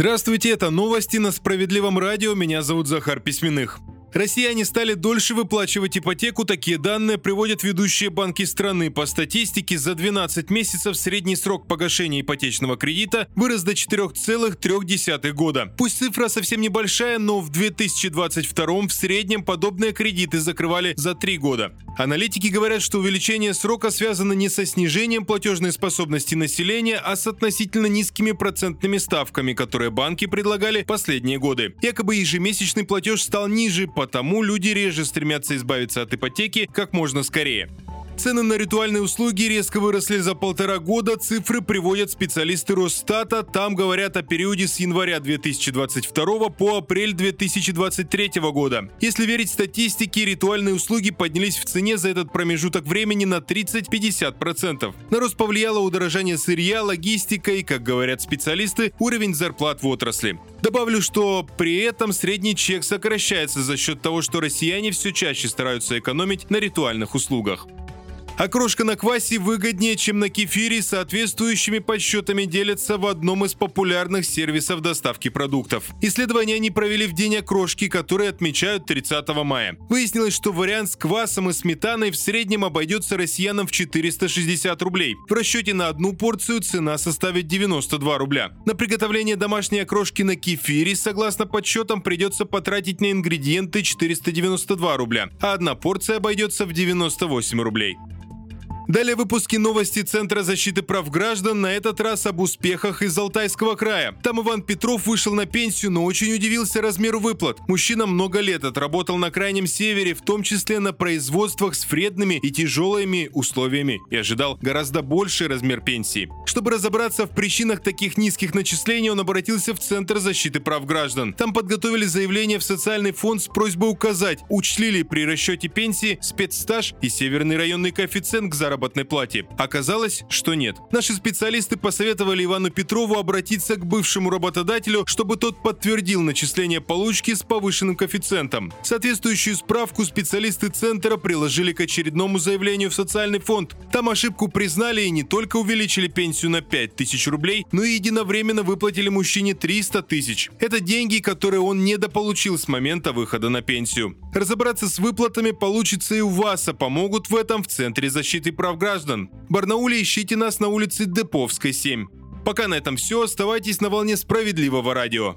Здравствуйте, это новости на Справедливом радио. Меня зовут Захар Письменных. Россияне стали дольше выплачивать ипотеку. Такие данные приводят ведущие банки страны. По статистике, за 12 месяцев средний срок погашения ипотечного кредита вырос до 4,3 года. Пусть цифра совсем небольшая, но в 2022 в среднем подобные кредиты закрывали за 3 года. Аналитики говорят, что увеличение срока связано не со снижением платежной способности населения, а с относительно низкими процентными ставками, которые банки предлагали последние годы. Якобы ежемесячный платеж стал ниже, потому люди реже стремятся избавиться от ипотеки как можно скорее. Цены на ритуальные услуги резко выросли за полтора года. Цифры приводят специалисты Росстата. Там говорят о периоде с января 2022 по апрель 2023 года. Если верить статистике, ритуальные услуги поднялись в цене за этот промежуток времени на 30-50%. На рост повлияло удорожание сырья, логистика и, как говорят специалисты, уровень зарплат в отрасли. Добавлю, что при этом средний чек сокращается за счет того, что россияне все чаще стараются экономить на ритуальных услугах. Окрошка на квасе выгоднее, чем на кефире, соответствующими подсчетами делятся в одном из популярных сервисов доставки продуктов. Исследование они провели в день окрошки, который отмечают 30 мая. Выяснилось, что вариант с квасом и сметаной в среднем обойдется россиянам в 460 рублей. В расчете на одну порцию цена составит 92 рубля. На приготовление домашней окрошки на кефире, согласно подсчетам, придется потратить на ингредиенты 492 рубля, а одна порция обойдется в 98 рублей. Далее выпуски новости Центра защиты прав граждан, на этот раз об успехах из Алтайского края. Там Иван Петров вышел на пенсию, но очень удивился размеру выплат. Мужчина много лет отработал на Крайнем Севере, в том числе на производствах с вредными и тяжелыми условиями, и ожидал гораздо больший размер пенсии. Чтобы разобраться в причинах таких низких начислений, он обратился в Центр защиты прав граждан. Там подготовили заявление в социальный фонд с просьбой указать, учли ли при расчете пенсии спецстаж и северный районный коэффициент к заработку заработной плате. Оказалось, что нет. Наши специалисты посоветовали Ивану Петрову обратиться к бывшему работодателю, чтобы тот подтвердил начисление получки с повышенным коэффициентом. Соответствующую справку специалисты центра приложили к очередному заявлению в социальный фонд. Там ошибку признали и не только увеличили пенсию на 5000 рублей, но и единовременно выплатили мужчине 300 тысяч. Это деньги, которые он недополучил с момента выхода на пенсию. Разобраться с выплатами получится и у вас, а помогут в этом в Центре защиты прав прав граждан. Барнауле ищите нас на улице Деповской, 7. Пока на этом все. Оставайтесь на волне справедливого радио.